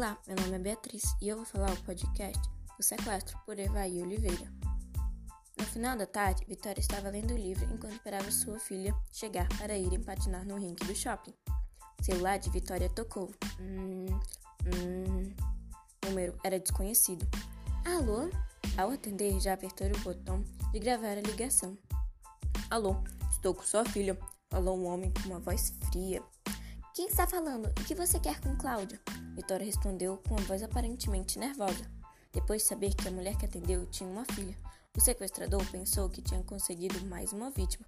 Olá, meu nome é Beatriz e eu vou falar o podcast O Sequestro por Evaí Oliveira. No final da tarde, Vitória estava lendo o livro enquanto esperava sua filha chegar para ir patinar no rink do shopping. O celular de Vitória tocou. Hum, hum, o número era desconhecido. Alô? Ao atender, já apertou o botão de gravar a ligação. Alô, estou com sua filha, falou um homem com uma voz fria. Quem está falando? O que você quer com Cláudia? Vitória respondeu com uma voz aparentemente nervosa. Depois de saber que a mulher que atendeu tinha uma filha, o sequestrador pensou que tinha conseguido mais uma vítima.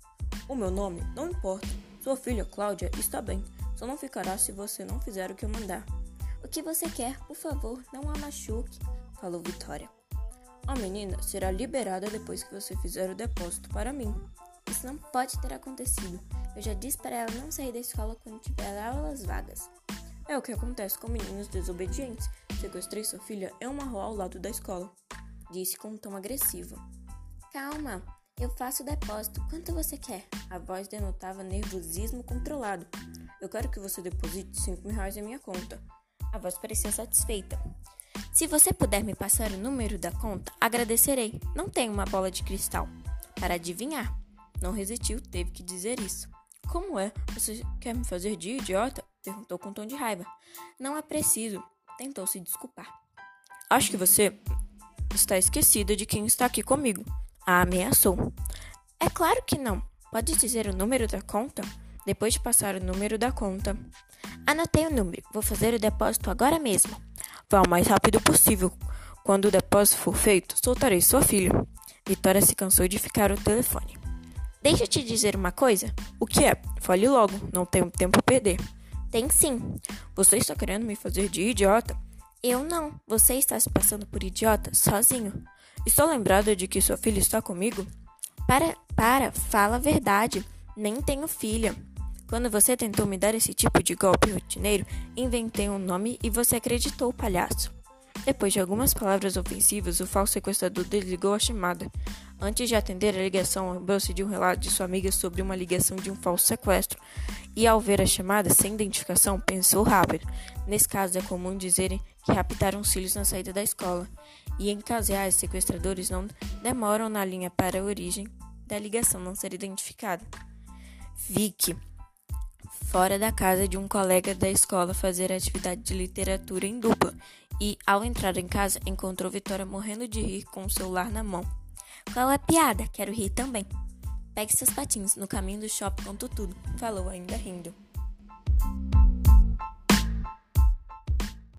O meu nome não importa. Sua filha, Cláudia, está bem. Só não ficará se você não fizer o que eu mandar. O que você quer, por favor, não a machuque, falou Vitória. A menina será liberada depois que você fizer o depósito para mim. Isso não pode ter acontecido. Eu já disse para ela não sair da escola quando tiver aulas vagas. É o que acontece com meninos desobedientes. Sequestrei sua filha em uma rua ao lado da escola. Disse com um tom agressivo. Calma, eu faço o depósito. Quanto você quer? A voz denotava nervosismo controlado. Eu quero que você deposite 5 mil reais em minha conta. A voz parecia satisfeita. Se você puder me passar o número da conta, agradecerei. Não tenho uma bola de cristal. Para adivinhar. Não resistiu, teve que dizer isso. Como é? Você quer me fazer de idiota? Perguntou com tom de raiva. Não é preciso. Tentou se desculpar. Acho que você está esquecida de quem está aqui comigo. A ameaçou. É claro que não. Pode dizer o número da conta? Depois de passar o número da conta. Anotei o número. Vou fazer o depósito agora mesmo. Vá o mais rápido possível. Quando o depósito for feito, soltarei sua filha. Vitória se cansou de ficar ao telefone. Deixa eu te dizer uma coisa. O que é? Fale logo, não tenho tempo a perder. Tem sim. Você está querendo me fazer de idiota? Eu não. Você está se passando por idiota sozinho. Estou lembrada de que sua filha está comigo? Para, para, fala a verdade. Nem tenho filha. Quando você tentou me dar esse tipo de golpe rotineiro, inventei um nome e você acreditou, palhaço. Depois de algumas palavras ofensivas, o falso sequestrador desligou a chamada. Antes de atender a ligação, lembrou-se de um relato de sua amiga sobre uma ligação de um falso sequestro. E ao ver a chamada sem identificação, pensou rápido. Nesse caso, é comum dizerem que raptaram os filhos na saída da escola. E em casos sequestradores não demoram na linha para a origem da ligação não ser identificada. Vicky fora da casa de um colega da escola fazer atividade de literatura em dupla e, ao entrar em casa, encontrou Vitória morrendo de rir com o celular na mão. Qual é a piada? Quero rir também. Pegue seus patins no caminho do shopping conto tudo, falou ainda rindo.